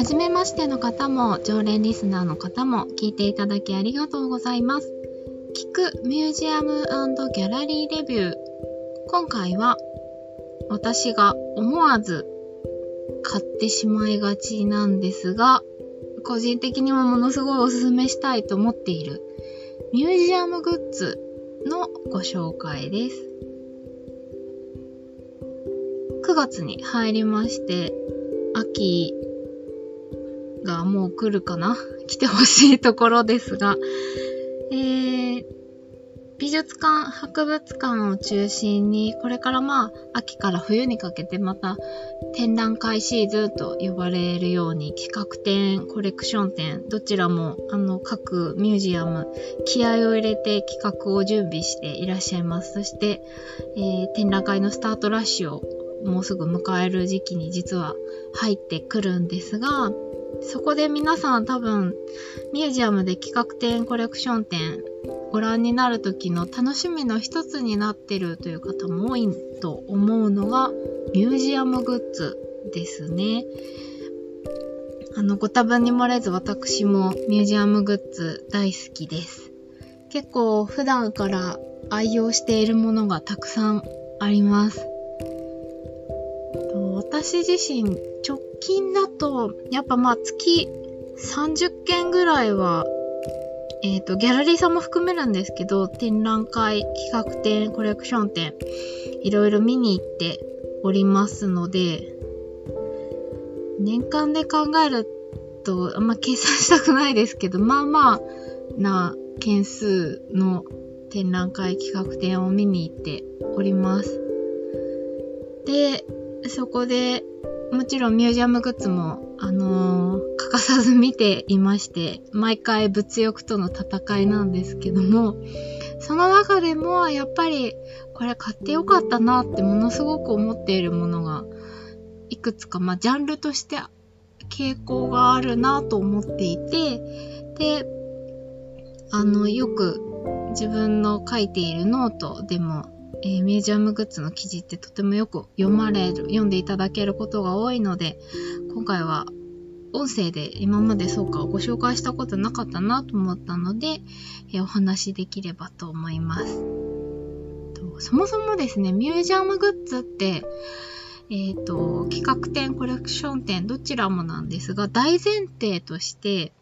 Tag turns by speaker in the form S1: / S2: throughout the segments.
S1: 初めましての方も常連リスナーの方も聞いていただきありがとうございます。聞くミュージアムギャラリーレビュー。今回は私が思わず買ってしまいがちなんですが、個人的にもものすごいおすすめしたいと思っているミュージアムグッズのご紹介です。9月に入りまして、秋がもう来るかな？来てほしいところですが、えー、美術館、博物館を中心に、これからまあ、秋から冬にかけてまた展覧会シーズンと呼ばれるように企画展、コレクション展、どちらもあの各ミュージアム気合を入れて企画を準備していらっしゃいます。そして、えー、展覧会のスタートラッシュをもうすぐ迎える時期に実は入ってくるんですが、そこで皆さん多分ミュージアムで企画展、コレクション展ご覧になる時の楽しみの一つになってるという方も多いと思うのがミュージアムグッズですね。あの、ご多分に漏れず私もミュージアムグッズ大好きです。結構普段から愛用しているものがたくさんあります。私自身直近だとやっぱまあ月30件ぐらいはえっ、ー、と、ギャラリーさんも含めるんですけど、展覧会、企画展、コレクション展、いろいろ見に行っておりますので、年間で考えると、あんま計算したくないですけど、まあまあな件数の展覧会、企画展を見に行っております。で、そこで、もちろんミュージアムグッズも、あのー、欠かさず見ていまして、毎回物欲との戦いなんですけども、その中でもやっぱりこれ買ってよかったなってものすごく思っているものがいくつか、まあ、ジャンルとして傾向があるなと思っていて、で、あの、よく自分の書いているノートでも、えー、ミュージアムグッズの記事ってとてもよく読まれる、読んでいただけることが多いので、今回は音声で今までそうかご紹介したことなかったなと思ったので、えお話しできればと思います。そもそもですね、ミュージアムグッズって、えっ、ー、と、企画展、コレクション展、どちらもなんですが、大前提として、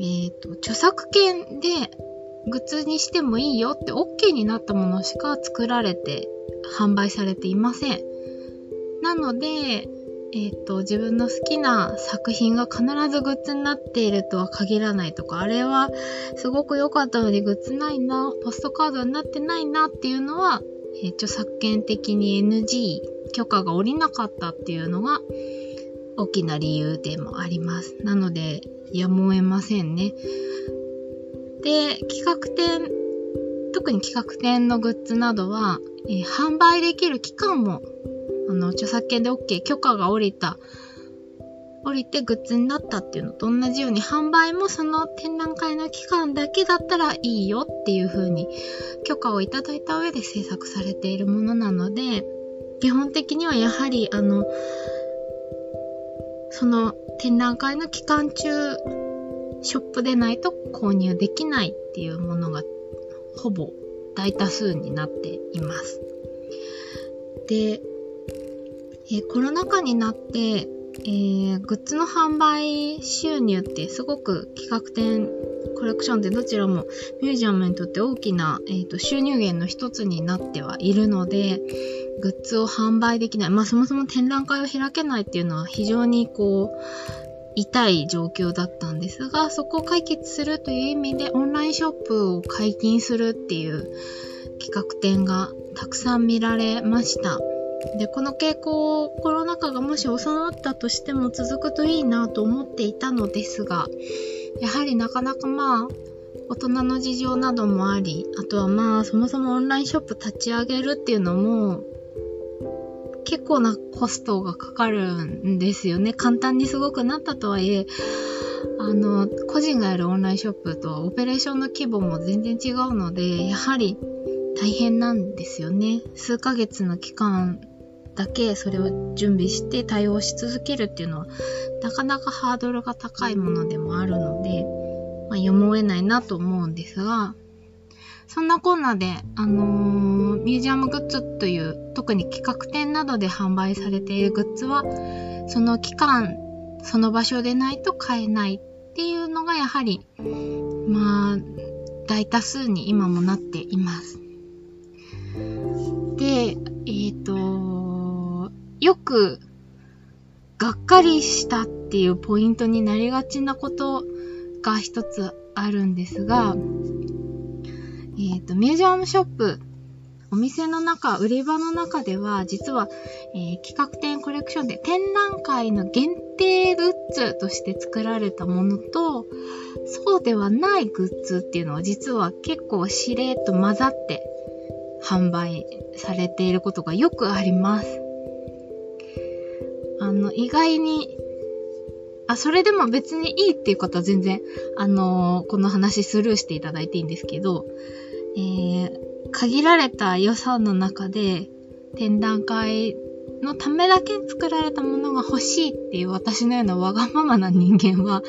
S1: えっ、ー、と、著作権でグッズにしてもいいよって OK になったものしか作られて販売されていません。なので、えっ、ー、と、自分の好きな作品が必ずグッズになっているとは限らないとか、あれはすごく良かったのにグッズないな、ポストカードになってないなっていうのは、えー、著作権的に NG、許可が下りなかったっていうのが大きな理由でもあります。なので、やむを得ませんね。で、企画展、特に企画展のグッズなどは、えー、販売できる期間もあの、著作権で OK、許可が下りた、降りてグッズになったっていうのと同じように販売もその展覧会の期間だけだったらいいよっていう風に許可をいただいた上で制作されているものなので基本的にはやはりあのその展覧会の期間中ショップでないと購入できないっていうものがほぼ大多数になっています。で、えー、コロナ禍になって、えー、グッズの販売収入ってすごく企画展、コレクションでどちらもミュージアムにとって大きな、えーと、収入源の一つになってはいるので、グッズを販売できない。まあそもそも展覧会を開けないっていうのは非常にこう、痛い状況だったんですが、そこを解決するという意味でオンラインショップを解禁するっていう企画展がたくさん見られました。で、この傾向、コロナ禍がもし収まったとしても続くといいなと思っていたのですが、やはりなかなかまあ、大人の事情などもあり、あとはまあ、そもそもオンラインショップ立ち上げるっていうのも、結構なコストがかかるんですよね。簡単にすごくなったとはいえ、あの、個人がやるオンラインショップとオペレーションの規模も全然違うので、やはり大変なんですよね。数ヶ月の期間だけそれを準備して対応し続けるっていうのは、なかなかハードルが高いものでもあるので、まあ、やむを得ないなと思うんですが、そんなこんなで、あのー、ミュージアムグッズという、特に企画展などで販売されているグッズは、その期間、その場所でないと買えないっていうのがやはり、まあ、大多数に今もなっています。で、えっ、ー、と、よく、がっかりしたっていうポイントになりがちなことが一つあるんですが、えっ、ー、と、ミュージアムショップ、お店の中、売り場の中では、実は、えー、企画展コレクションで展覧会の限定グッズとして作られたものと、そうではないグッズっていうのは実は結構しれっと混ざって販売されていることがよくあります。あの、意外に、あ、それでも別にいいっていう方は全然、あのー、この話スルーしていただいていいんですけど、えー、限られた予算の中で展覧会のためだけ作られたものが欲しいっていう私のようなわがままな人間は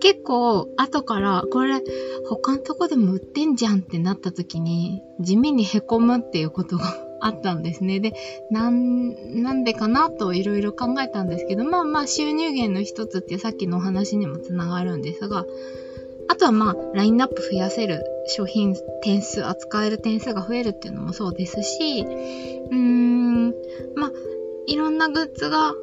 S1: 結構後からこれ他のとこでも売ってんじゃんってなった時に地味に凹むっていうことがあったんですね。で、なん、なんでかなといろいろ考えたんですけど、まあまあ収入源の一つってさっきのお話にもつながるんですが、あとはまあ、ラインナップ増やせる商品点数、扱える点数が増えるっていうのもそうですし、うーん、まあ、いろんなグッズが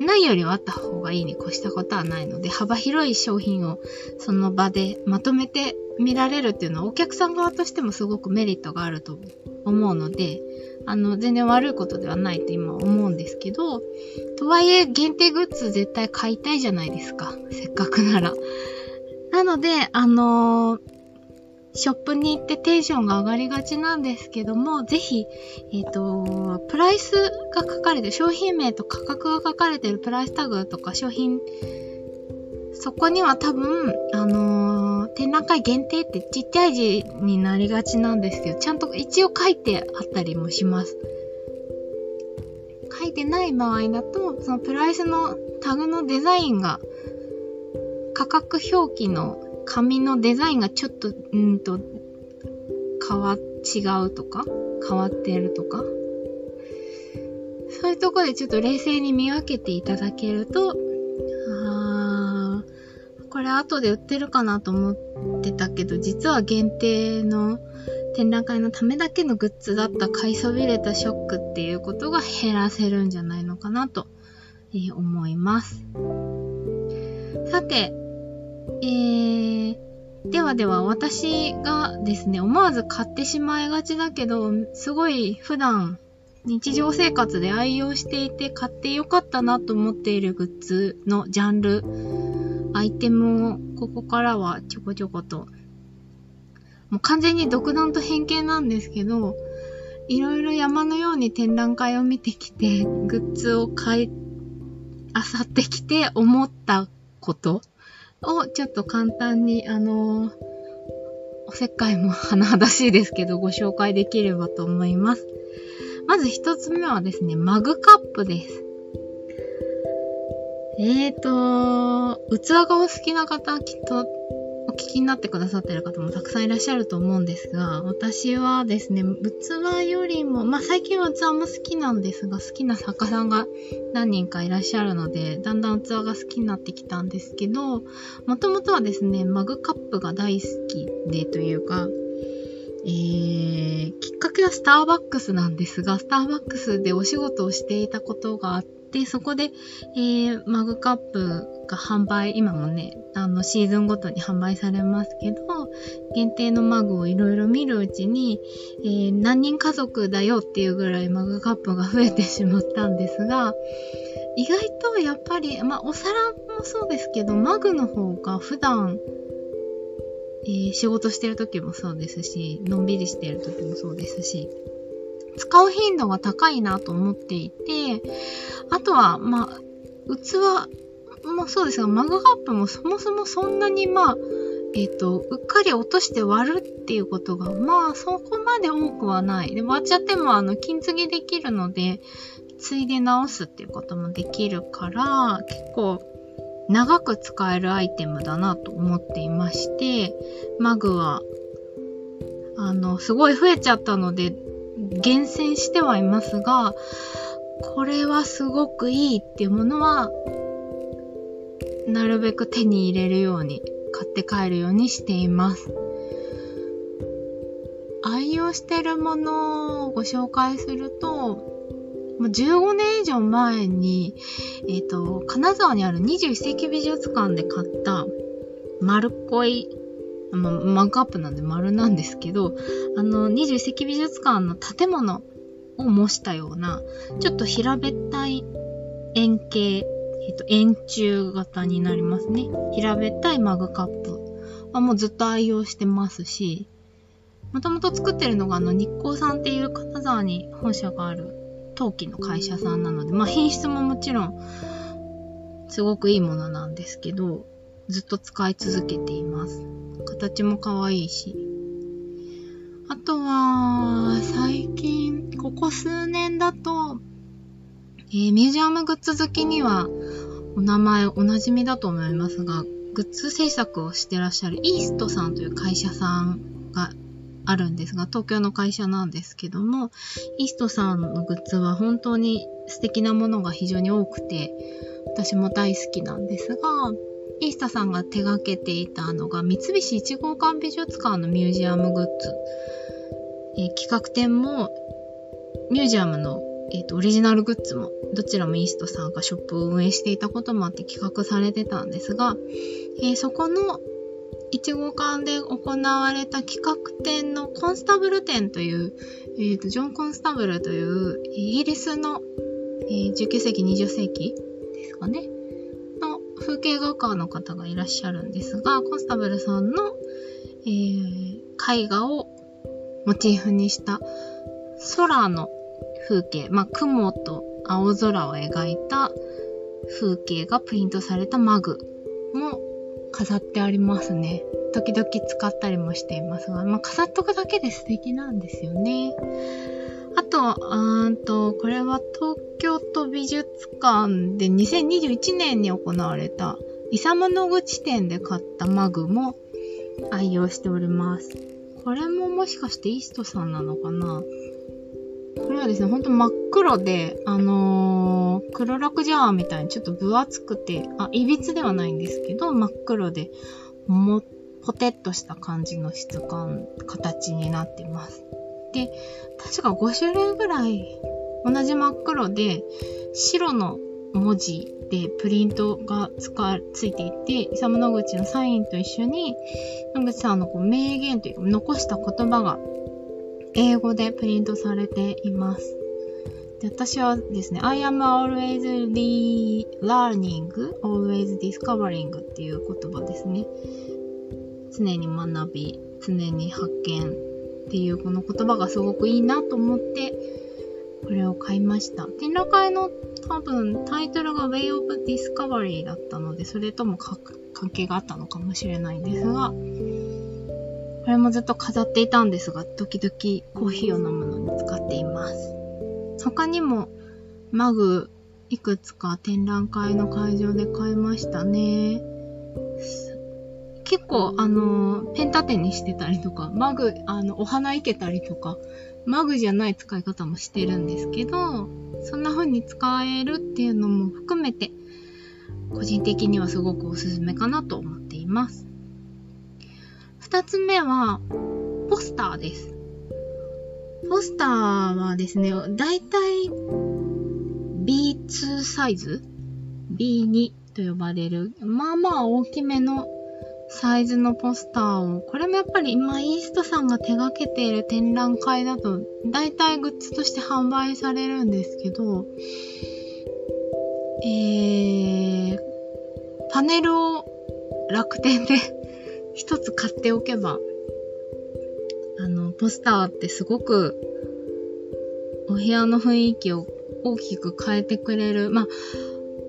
S1: ないよりはあった方がいいに越したことはないので、幅広い商品をその場でまとめて見られるっていうのはお客さん側としてもすごくメリットがあると思うので、あの、全然悪いことではないと今思うんですけど、とはいえ限定グッズ絶対買いたいじゃないですか。せっかくなら。なので、あのー、ショップに行ってテンションが上がりがちなんですけども、ぜひ、えっ、ー、と、プライスが書かれて、商品名と価格が書かれてるプライスタグとか商品、そこには多分、あのー、展覧会限定ってちっちゃい字になりがちなんですけど、ちゃんと一応書いてあったりもします。書いてない場合だと、そのプライスのタグのデザインが価格表記の紙のデザインがちょっと、うんと、変わ、違うとか？変わってるとか？そういうとこでちょっと冷静に見分けていただけると、あ、これ後で売ってるかなと思ってたけど、実は限定の展覧会のためだけのグッズだった買いそびれたショックっていうことが減らせるんじゃないのかなと、え思います。さて、えー、ではでは私がですね、思わず買ってしまいがちだけど、すごい普段日常生活で愛用していて買ってよかったなと思っているグッズのジャンル、アイテムをここからはちょこちょこと、もう完全に独断と偏見なんですけど、いろいろ山のように展覧会を見てきて、グッズを買い、あさってきて思ったこと。をちょっと簡単に、あのー、おせっかいも甚だしいですけど、ご紹介できればと思います。まず一つ目はですね、マグカップです。えーと、器がお好きな方は、きっと聞きになってくださってる方もたくさんいらっしゃると思うんですが、私はですね、器よりも、まあ最近は器も好きなんですが、好きな作家さんが何人かいらっしゃるので、だんだん器が好きになってきたんですけど、もともとはですね、マグカップが大好きでというか、えー、きっかけはスターバックスなんですが、スターバックスでお仕事をしていたことがあって、でそこで、えー、マグカップが販売、今もね、あの、シーズンごとに販売されますけど、限定のマグをいろいろ見るうちに、えー、何人家族だよっていうぐらいマグカップが増えてしまったんですが、意外とやっぱり、まあ、お皿もそうですけど、マグの方が普段、えー、仕事してる時もそうですし、のんびりしてる時もそうですし、使う頻度が高いなと思っていて、あとは、まあ、器もそうですが、マグカップもそもそもそんなにまあ、えっ、と、うっかり落として割るっていうことが、まあ、そこまで多くはない。で、割っちゃっても、あの、金継ぎできるので、ついで直すっていうこともできるから、結構長く使えるアイテムだなと思っていまして、マグは、あの、すごい増えちゃったので、厳選してはいますが、これはすごくいいっていうものは、なるべく手に入れるように、買って帰るようにしています。愛用してるものをご紹介すると、15年以上前に、えっ、ー、と、金沢にある21世紀美術館で買った丸っこい、ま、マグカップなんで丸なんですけど、あの、21世紀美術館の建物を模したような、ちょっと平べったい円形、えっ、と、円柱型になりますね。平べったいマグカップはもうずっと愛用してますし、もともと作ってるのがあの日光さんっていう金沢に本社がある陶器の会社さんなので、まあ品質ももちろんすごくいいものなんですけど、ずっと使い続けています。形も可愛いし。あとは、最近、ここ数年だと、えー、ミュージアムグッズ好きにはお名前おなじみだと思いますが、グッズ制作をしてらっしゃるイーストさんという会社さんがあるんですが、東京の会社なんですけども、イーストさんのグッズは本当に素敵なものが非常に多くて、私も大好きなんですが、イースタさんが手掛けていたのが、三菱一号館美術館のミュージアムグッズ。えー、企画展も、ミュージアムの、えーと、オリジナルグッズも、どちらもイーストさんがショップを運営していたこともあって企画されてたんですが、えー、そこの1号館で行われた企画展のコンスタブル展という、えーと、ジョン・コンスタブルというイギリスの、えー、19世紀、20世紀ですかね、風景画家の方がいらっしゃるんですが、コンスタブルさんの、えー、絵画をモチーフにした空の風景、まあ、雲と青空を描いた風景がプリントされたマグも飾ってありますね。時々使ったりもしていますが、まあ、飾っとくだけで素敵なんですよね。あと、うんと、これは東京都美術館で2021年に行われたイサムの口店で買ったマグも愛用しております。これももしかしてイーストさんなのかな？これはですね、ほんと真っ黒で、あのー、黒楽ジャーみたいにちょっと分厚くて、あ、いびつではないんですけど、真っ黒で、も、ポテッとした感じの質感、形になってます。で、確か5種類ぐらい同じ真っ黒で、白の文字でプリントがつか、ついていて、イサム野口のサインと一緒に、野口さんのこう名言というか残した言葉が英語でプリントされています。で私はですね、I am always learning, always discovering っていう言葉ですね。常に学び、常に発見っていうこの言葉がすごくいいなと思って、これを買いました。展覧会の多分タイトルが Way of Discovery だったので、それとも関係があったのかもしれないんですが、これもずっと飾っていたんですが、時々コーヒーを飲むのに使っています。他にもマグいくつか展覧会の会場で買いましたね。結構、あの、ペン立てにしてたりとか、マグ、あの、お花いけたりとか、マグじゃない使い方もしてるんですけど、そんな風に使えるっていうのも含めて、個人的にはすごくおすすめかなと思っています。二つ目は、ポスターです。ポスターはですね、だいたい B2 サイズ ?B2 と呼ばれる、まあまあ大きめのサイズのポスターを、これもやっぱり今イーストさんが手掛けている展覧会だと、だいたいグッズとして販売されるんですけど、えー、パネルを楽天で 一つ買っておけば、あの、ポスターってすごくお部屋の雰囲気を大きく変えてくれる。まあ、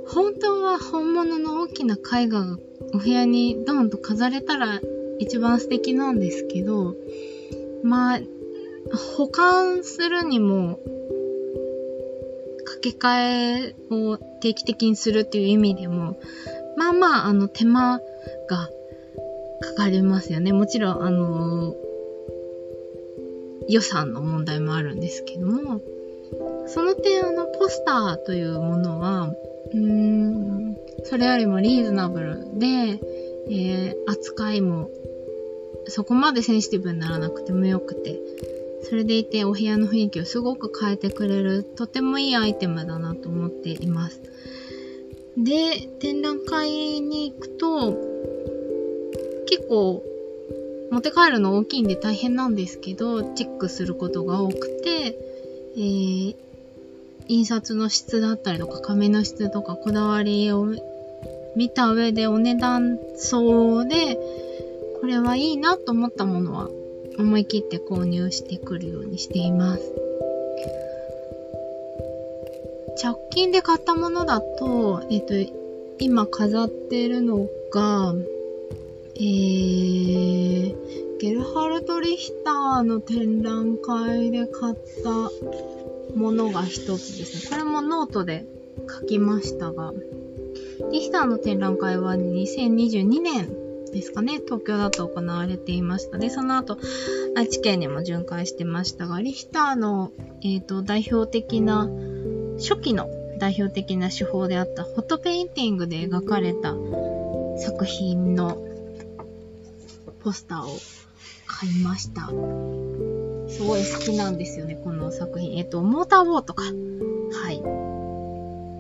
S1: 本当は本物の大きな絵画がお部屋にドンと飾れたら一番素敵なんですけど、まあ、保管するにも、掛け替えを定期的にするっていう意味でも、まあまあ、あの、手間がかかりますよね。もちろん、あの予算の問題もあるんですけども、その点、あの、ポスターというものは、うーん、それよりもリーズナブルで、えー、扱いもそこまでセンシティブにならなくてもよくて、それでいてお部屋の雰囲気をすごく変えてくれる、とてもいいアイテムだなと思っています。で、展覧会に行くと、結構、持って帰るの大きいんで大変なんですけど、チェックすることが多くて、えー、印刷の質だったりとか、紙の質とか、こだわりを見た上でお値段相で、これはいいなと思ったものは思い切って購入してくるようにしています。直近で買ったものだと、えっ、と、今飾ってるのが、えー、ゲルハルト・リヒターの展覧会で買ったものが一つですね。これもノートで書きましたが、リヒターの展覧会は2022年ですかね、東京だと行われていました。で、その後、愛知県にも巡回してましたが、リヒターの、え、ー、と、代表的な、初期の代表的な手法であったフォトペインティングで描かれた作品のポスターを買いました。すごい好きなんですよね、この作品。えっ、と、モーターボートか。はい。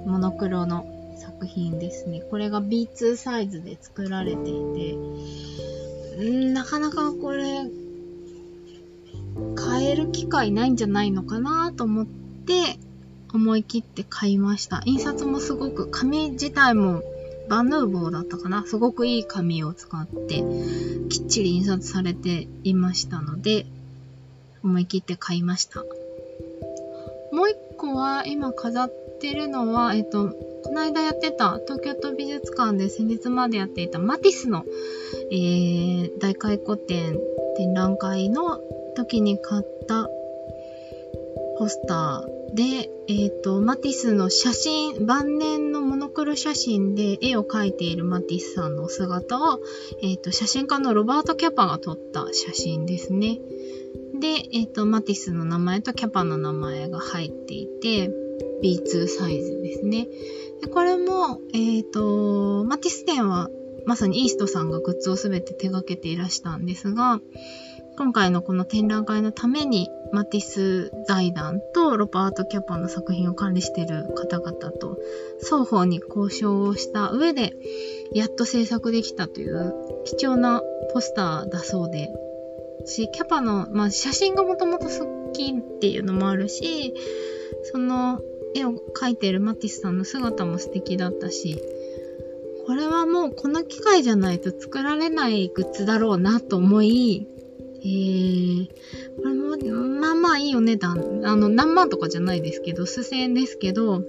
S1: モノクロの作品ですね。これが B2 サイズで作られていて、んなかなかこれ、買える機会ないんじゃないのかなと思って、思い切って買いました。印刷もすごく、紙自体もバヌーボーだったかなすごくいい紙を使って、きっちり印刷されていましたので、思い切って買いました。もう一個は、今飾ってるのは、えっと、この間やってた東京都美術館で先日までやっていたマティスの、えー、大回顧展展覧会の時に買ったポスターで、えっ、ー、と、マティスの写真、晩年のモノクロ写真で絵を描いているマティスさんの姿を、えっ、ー、と、写真家のロバート・キャパが撮った写真ですね。で、えっ、ー、と、マティスの名前とキャパの名前が入っていて、B2 サイズですね。でこれも、えっ、ー、と、マティス展はまさにイーストさんがグッズをすべて手掛けていらしたんですが、今回のこの展覧会のためにマティス財団とロバート・キャパの作品を管理している方々と双方に交渉をした上でやっと制作できたという貴重なポスターだそうで、し、キャパの、まあ、写真がもともと好きっていうのもあるし、その絵を描いてるマティスさんの姿も素敵だったし、これはもうこの機械じゃないと作られないグッズだろうなと思い、えー、これも、まあまあいいお値段。あの、何万とかじゃないですけど、数千円ですけど、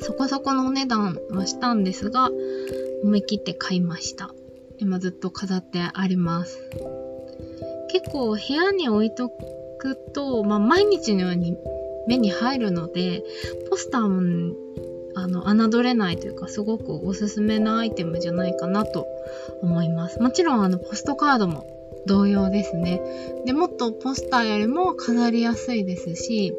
S1: そこそこのお値段はしたんですが、思い切って買いました。今ずっと飾ってあります。結構部屋に置いとくと、まあ毎日のように目に入るので、ポスターも、あの、侮れないというか、すごくおすすめなアイテムじゃないかなと思います。もちろん、あの、ポストカードも同様ですね。で、もっとポスターよりも飾りやすいですし、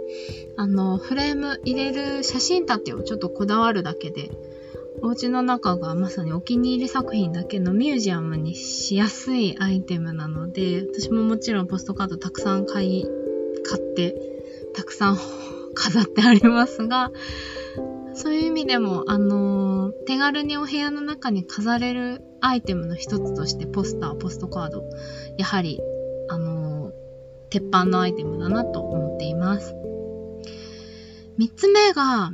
S1: あの、フレーム入れる写真立てをちょっとこだわるだけで、お家の中がまさにお気に入り作品だけのミュージアムにしやすいアイテムなので、私ももちろんポストカードたくさん買い、買ってたくさん飾ってありますが、そういう意味でも、あのー、手軽にお部屋の中に飾れるアイテムの一つとしてポスター、ポストカード、やはり、あのー、鉄板のアイテムだなと思っています。三つ目が、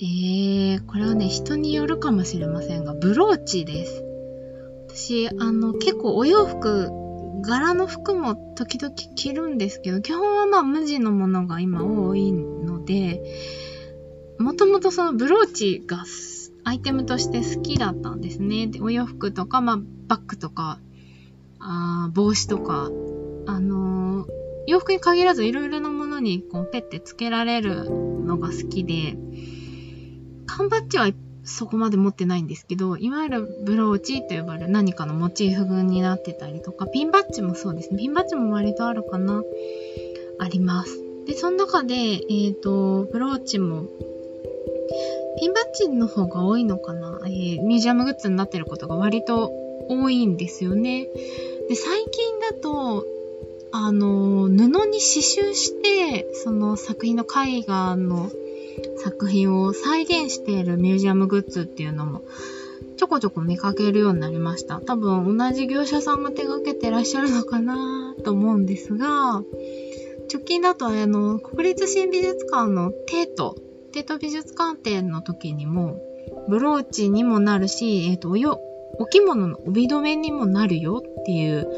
S1: えー、これはね、人によるかもしれませんが、ブローチです。私、あの、結構お洋服柄の服も時々着るんですけど、基本はまあ無地のものが今多いので、もともとそのブローチがアイテムとして好きだったんですね。でお洋服とか、まあバッグとか、あ帽子とか、あのー、洋服に限らずいろいろなものにこうペッてつけられるのが好きで、缶バッジはそこまで持ってないんですけど、いわゆるブローチと呼ばれる何かのモチーフ群になってたりとか、ピンバッジもそうですね。ピンバッジも割とあるかな。あります。で、その中で、えっ、ー、と、ブローチも、ピンバッジの方が多いのかな、えー、ミュージアムグッズになってることが割と多いんですよね。で、最近だと、あの、布に刺繍して、その作品の絵画の作品を再現しているミュージアムグッズっていうのもちょこちょこ見かけるようになりました。多分同じ業者さんが手掛けてらっしゃるのかなと思うんですが、直近だとあの、国立新美術館のテート、テート美術館展の時にも、ブローチにもなるし、えっ、ー、と、およ、お着物の帯留めにもなるよっていう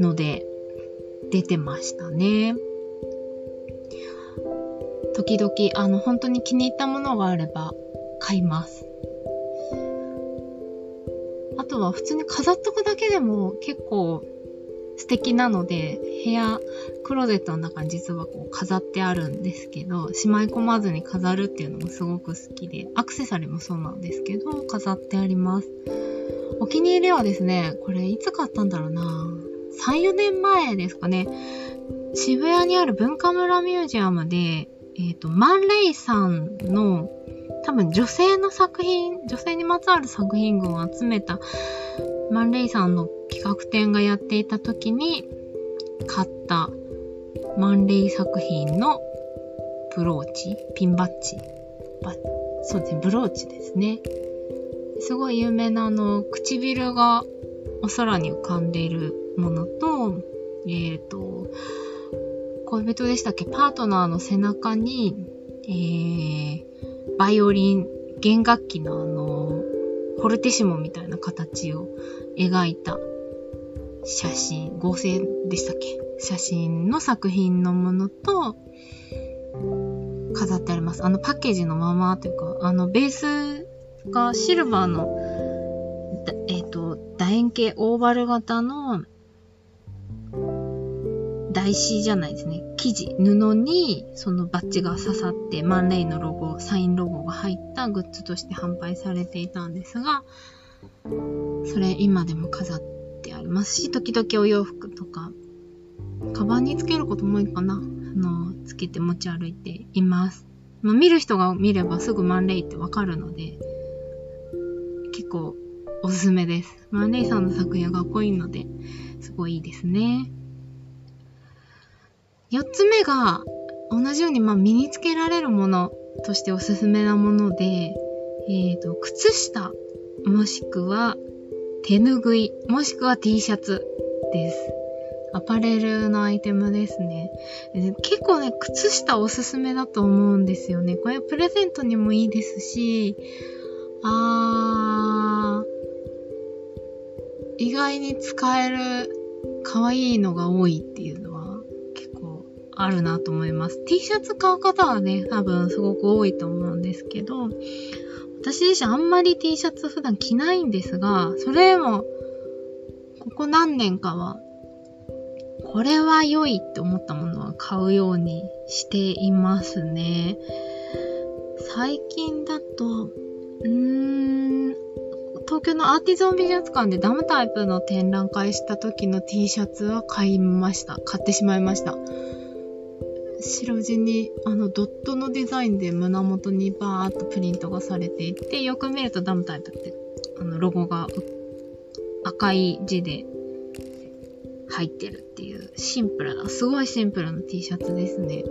S1: ので出てましたね。時々、あの、本当に気に入ったものがあれば買います。あとは普通に飾っとくだけでも結構素敵なので、部屋、クローゼットの中に実はこう飾ってあるんですけど、しまい込まずに飾るっていうのもすごく好きで、アクセサリーもそうなんですけど、飾ってあります。お気に入りはですね、これいつ買ったんだろうな3、4年前ですかね。渋谷にある文化村ミュージアムで、えっ、ー、と、マンレイさんの多分女性の作品、女性にまつわる作品群を集めたマンレイさんの企画展がやっていた時に買ったマンレイ作品のブローチ、ピンバッジ、バそうですね、ブローチですね。すごい有名なあの、唇がお空に浮かんでいるものと、えっ、ー、と、恋人でしたっけ？パートナーの背中に、えー、バイオリン、弦楽器のあの、フォルティシモみたいな形を描いた写真、合成でしたっけ？写真の作品のものと、飾ってあります。あのパッケージのままというか、あのベースがシルバーの、えっ、ー、と、楕円形オーバル型の台紙じゃないですね。生地、布にそのバッジが刺さって、マンレイのロゴ、サインロゴが入ったグッズとして販売されていたんですが、それ今でも飾ってありますし、時々お洋服とか、カバンにつけることも多いかな。あの、つけて持ち歩いています。まあ、見る人が見ればすぐマンレイってわかるので、結構おすすめです。マンレイさんの作品はかっこいいので、すごいいいですね。4つ目が、同じようにまあ身につけられるものとしておすすめなもので、えっ、ー、と、靴下、もしくは手ぬぐい、もしくは T シャツです。アパレルのアイテムですね。結構ね、靴下おすすめだと思うんですよね。これプレゼントにもいいですし、あー、意外に使える可愛いのが多いっていうのあるなと思います。T シャツ買う方はね、多分すごく多いと思うんですけど、私自身あんまり T シャツ普段着ないんですが、それも、ここ何年かは、これは良いって思ったものは買うようにしていますね。最近だと、うーん、東京のアーティゾン美術館でダムタイプの展覧会した時の T シャツは買いました。買ってしまいました。白地にあのドットのデザインで胸元にバーっとプリントがされていて、よく見るとダムタイプってあのロゴが赤い字で入ってるっていうシンプルな、すごいシンプルな T シャツですね。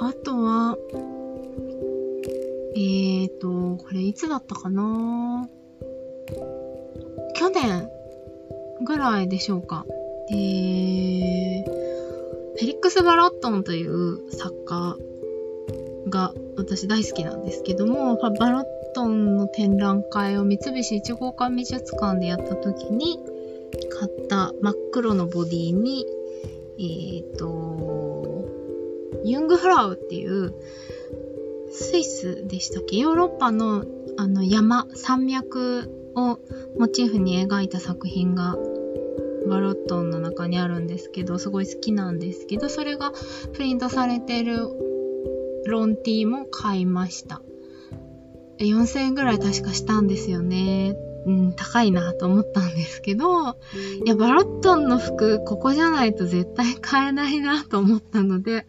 S1: あとは、えーと、これいつだったかな？去年ぐらいでしょうか。えー、フェリックス・バロットンという作家が私大好きなんですけども、バロットンの展覧会を三菱一号館美術館でやった時に買った真っ黒のボディに、えっ、ー、と、ユングフラウっていうスイスでしたっけ？ヨーロッパのあの山、山脈をモチーフに描いた作品がバロットンの中にあるんですけど、すごい好きなんですけど、それがプリントされてるロンティーも買いました。4000円ぐらい確かしたんですよね。うん、高いなと思ったんですけど、いや、バロットンの服、ここじゃないと絶対買えないなと思ったので、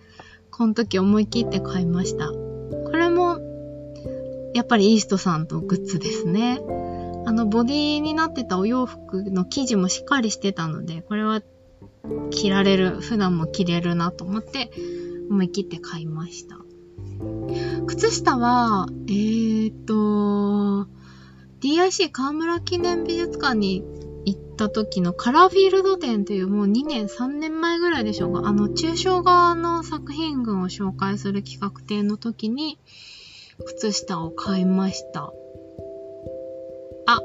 S1: この時思い切って買いました。これも、やっぱりイーストさんとグッズですね。あの、ボディになってたお洋服の生地もしっかりしてたので、これは着られる、普段も着れるなと思って、思い切って買いました。靴下は、えーと、DIC 河村記念美術館に行った時のカラーフィールド展というもう2年3年前ぐらいでしょうか、あの、抽象画の作品群を紹介する企画展の時に、靴下を買いました。あ、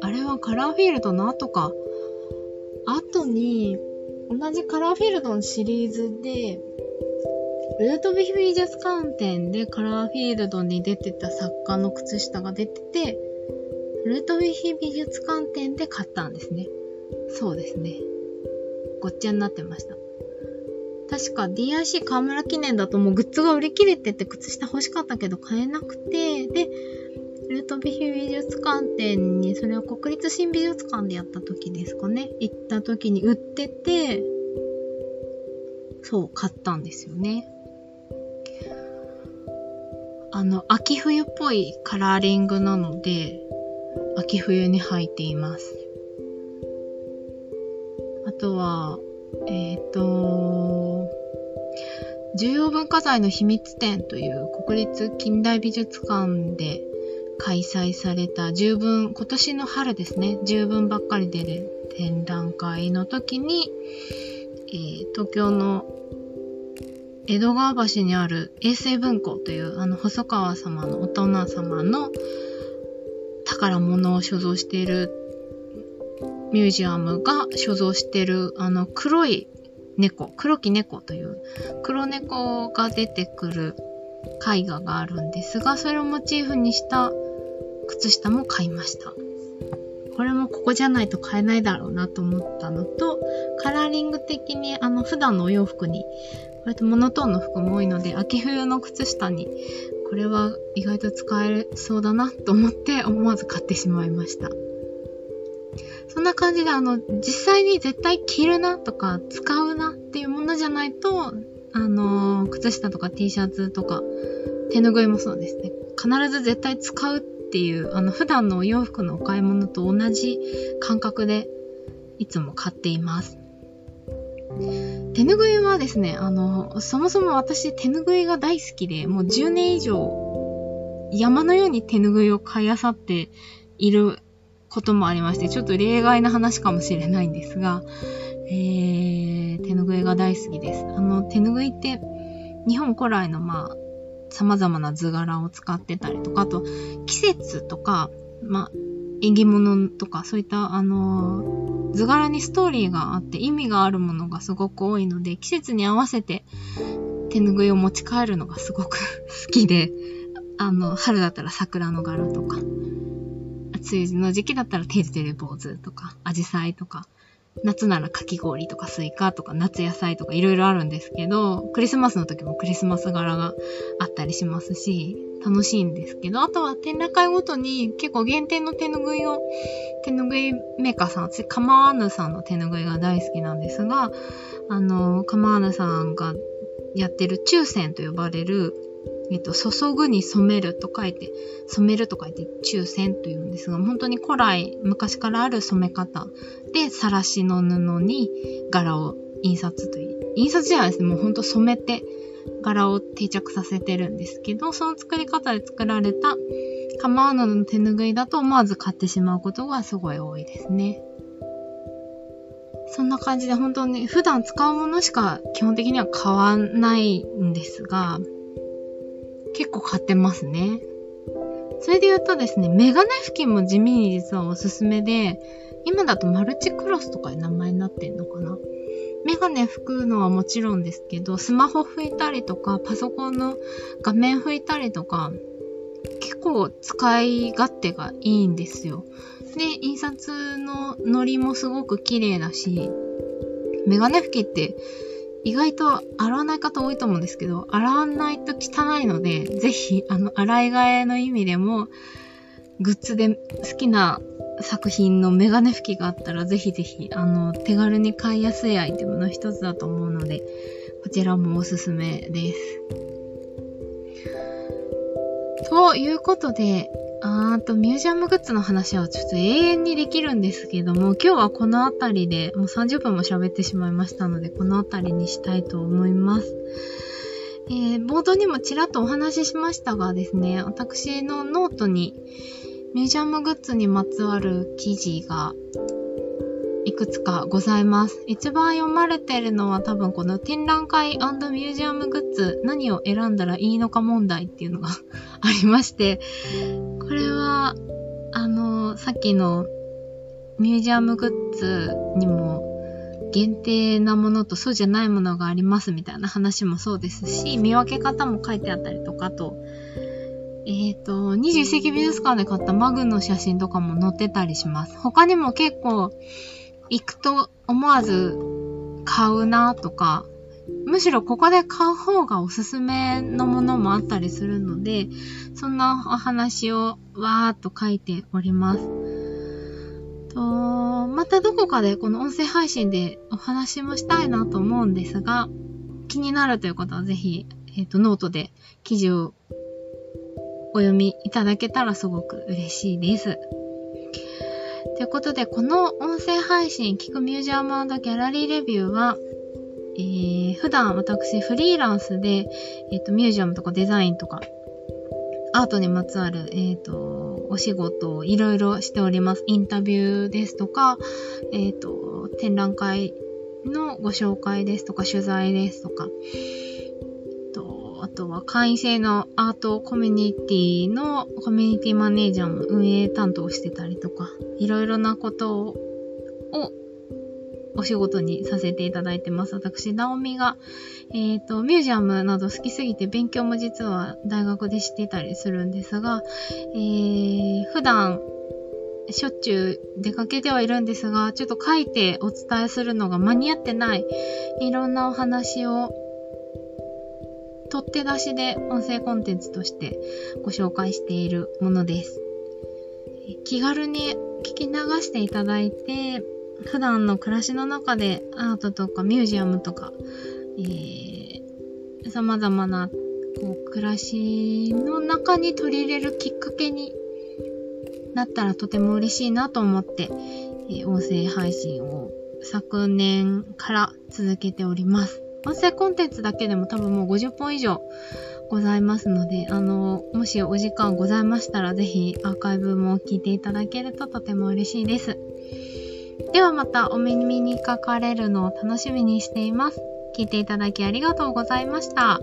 S1: あれはカラーフィールドの後か。後に、同じカラーフィールドのシリーズで、ルートビフ美術館展でカラーフィールドに出てた作家の靴下が出てて、ルートビヒ美術館展で買ったんですね。そうですね。ごっちゃになってました。確か DIC 河村記念だともうグッズが売り切れてて靴下欲しかったけど買えなくて、で、ルートビヒ美術館展に、それは国立新美術館でやった時ですかね。行った時に売ってて、そう、買ったんですよね。あの、秋冬っぽいカラーリングなので、秋冬に履いています。あとは、えっ、ー、と、重要文化財の秘密展という国立近代美術館で開催された十分、今年の春ですね、十分ばっかり出る展覧会の時に、えー、東京の江戸川橋にある衛星文庫というあの細川様のお殿様の宝物を所蔵しているミュージアムが所蔵しているあの黒い猫、黒き猫という黒猫が出てくる絵画があるんですが、それをモチーフにした靴下も買いました。これもここじゃないと買えないだろうなと思ったのと、カラーリング的にあの普段のお洋服に割とモノトーンの服も多いので、秋冬の靴下に、これは意外と使えそうだなと思って思わず買ってしまいました。そんな感じで、あの、実際に絶対着るなとか使うなっていうものじゃないと、あの、靴下とか T シャツとか、手ぬぐいもそうですね。必ず絶対使うっていう、あの、普段のお洋服のお買い物と同じ感覚で、いつも買っています。手ぬぐいはですね、あの、そもそも私手ぬぐいが大好きで、もう10年以上山のように手ぬぐいを買い漁っていることもありまして、ちょっと例外な話かもしれないんですが、えー、手ぬぐいが大好きです。あの、手ぬぐいって日本古来のまあ、様々な図柄を使ってたりとか、あと季節とか、まあ、縁起物とか、そういった、あの図柄にストーリーがあって意味があるものがすごく多いので、季節に合わせて手ぬぐいを持ち帰るのがすごく 好きで、あの、春だったら桜の柄とか、梅雨の時期だったらてるてる坊主とか、アジサイとか、夏ならかき氷とかスイカとか夏野菜とかいろいろあるんですけど、クリスマスの時もクリスマス柄があったりしますし、楽しいんですけど、あとは展覧会ごとに結構限定の手ぬぐいを、手ぬぐいメーカーさん、私、かまわぬさんの手ぬぐいが大好きなんですが、あの、かまわぬさんがやってる注染と呼ばれる、えっと、注ぐに染めると書いて、染めると書いて注染というんですが、本当に古来、昔からある染め方で、さらしの布に柄を印刷という、印刷じゃないですね、もう本当染めて、柄を定着させてるんですけど、その作り方で作られたカマーナの手ぬぐいだと思わず買ってしまうことがすごい多いですね。そんな感じで本当に普段使うものしか基本的には買わないんですが、結構買ってますね。それで言うとですね、メガネ拭きも地味に実はおすすめで、今だとマルチクロスとかいう名前になってんのかな？メガネ拭くのはもちろんですけど、スマホ拭いたりとか、パソコンの画面拭いたりとか、結構使い勝手がいいんですよ。ね、印刷のノリもすごく綺麗だし、メガネ拭きって意外と洗わない方多いと思うんですけど、洗わないと汚いので、ぜひ、あの、洗い替えの意味でも、グッズで好きな作品のメガネ拭きがあったら、ぜひぜひ、あの、手軽に買いやすいアイテムの一つだと思うので、こちらもおすすめです。ということで、あーと、ミュージアムグッズの話はちょっと永遠にできるんですけども、今日はこの辺りでもう30分も喋ってしまいましたので、この辺りにしたいと思います。えー、冒頭にもちらっとお話ししましたがですね、私のノートにミュージアムグッズにまつわる記事がいくつかございます。一番読まれてるのは多分この展覧会ミュージアムグッズ何を選んだらいいのか問題っていうのが ありまして、これは、あの、さっきのミュージアムグッズにも限定なものとそうじゃないものがありますみたいな話もそうですし、見分け方も書いてあったりとかと、えっ、ー、と、21世紀美術館で買ったマグの写真とかも載ってたりします。他にも結構、行くと思わず買うなとか、むしろここで買う方がおすすめのものもあったりするので、そんなお話をわーっと書いております。と、またどこかでこの音声配信でお話もしたいなと思うんですが、気になるという方はぜひ、えっ、ー、と、ノートで記事をお読みいただけたらすごく嬉しいです。ということで、この音声配信、聞くミュージアムギャラリーレビューは、えー、普段私フリーランスで、え、ー、と、ミュージアムとかデザインとか、アートにまつわる、え、ー、と、お仕事をいろいろしております。インタビューですとか、えっ、と、展覧会のご紹介ですとか、取材ですとか、とあとは会員制のアートコミュニティのコミュニティマネージャーも運営担当してたりとか、いろいろなことをお仕事にさせていただいてます。私、ナオミが、えっ、ー、と、ミュージアムなど好きすぎて勉強も実は大学でしてたりするんですが、えー、普段、しょっちゅう出かけてはいるんですが、ちょっと書いてお伝えするのが間に合ってない、いろんなお話を、取って出しで音声コンテンツとしてご紹介しているものです。気軽に聞き流していただいて、普段の暮らしの中でアートとかミュージアムとか、えー、様々なこう暮らしの中に取り入れるきっかけになったらとても嬉しいなと思って、えー、音声配信を昨年から続けております。音声コンテンツだけでも多分もう50本以上ございますので、あの、もしお時間ございましたらぜひアーカイブも聞いていただけるととても嬉しいです。ではまたお耳にかかれるのを楽しみにしています。聞いていただきありがとうございました。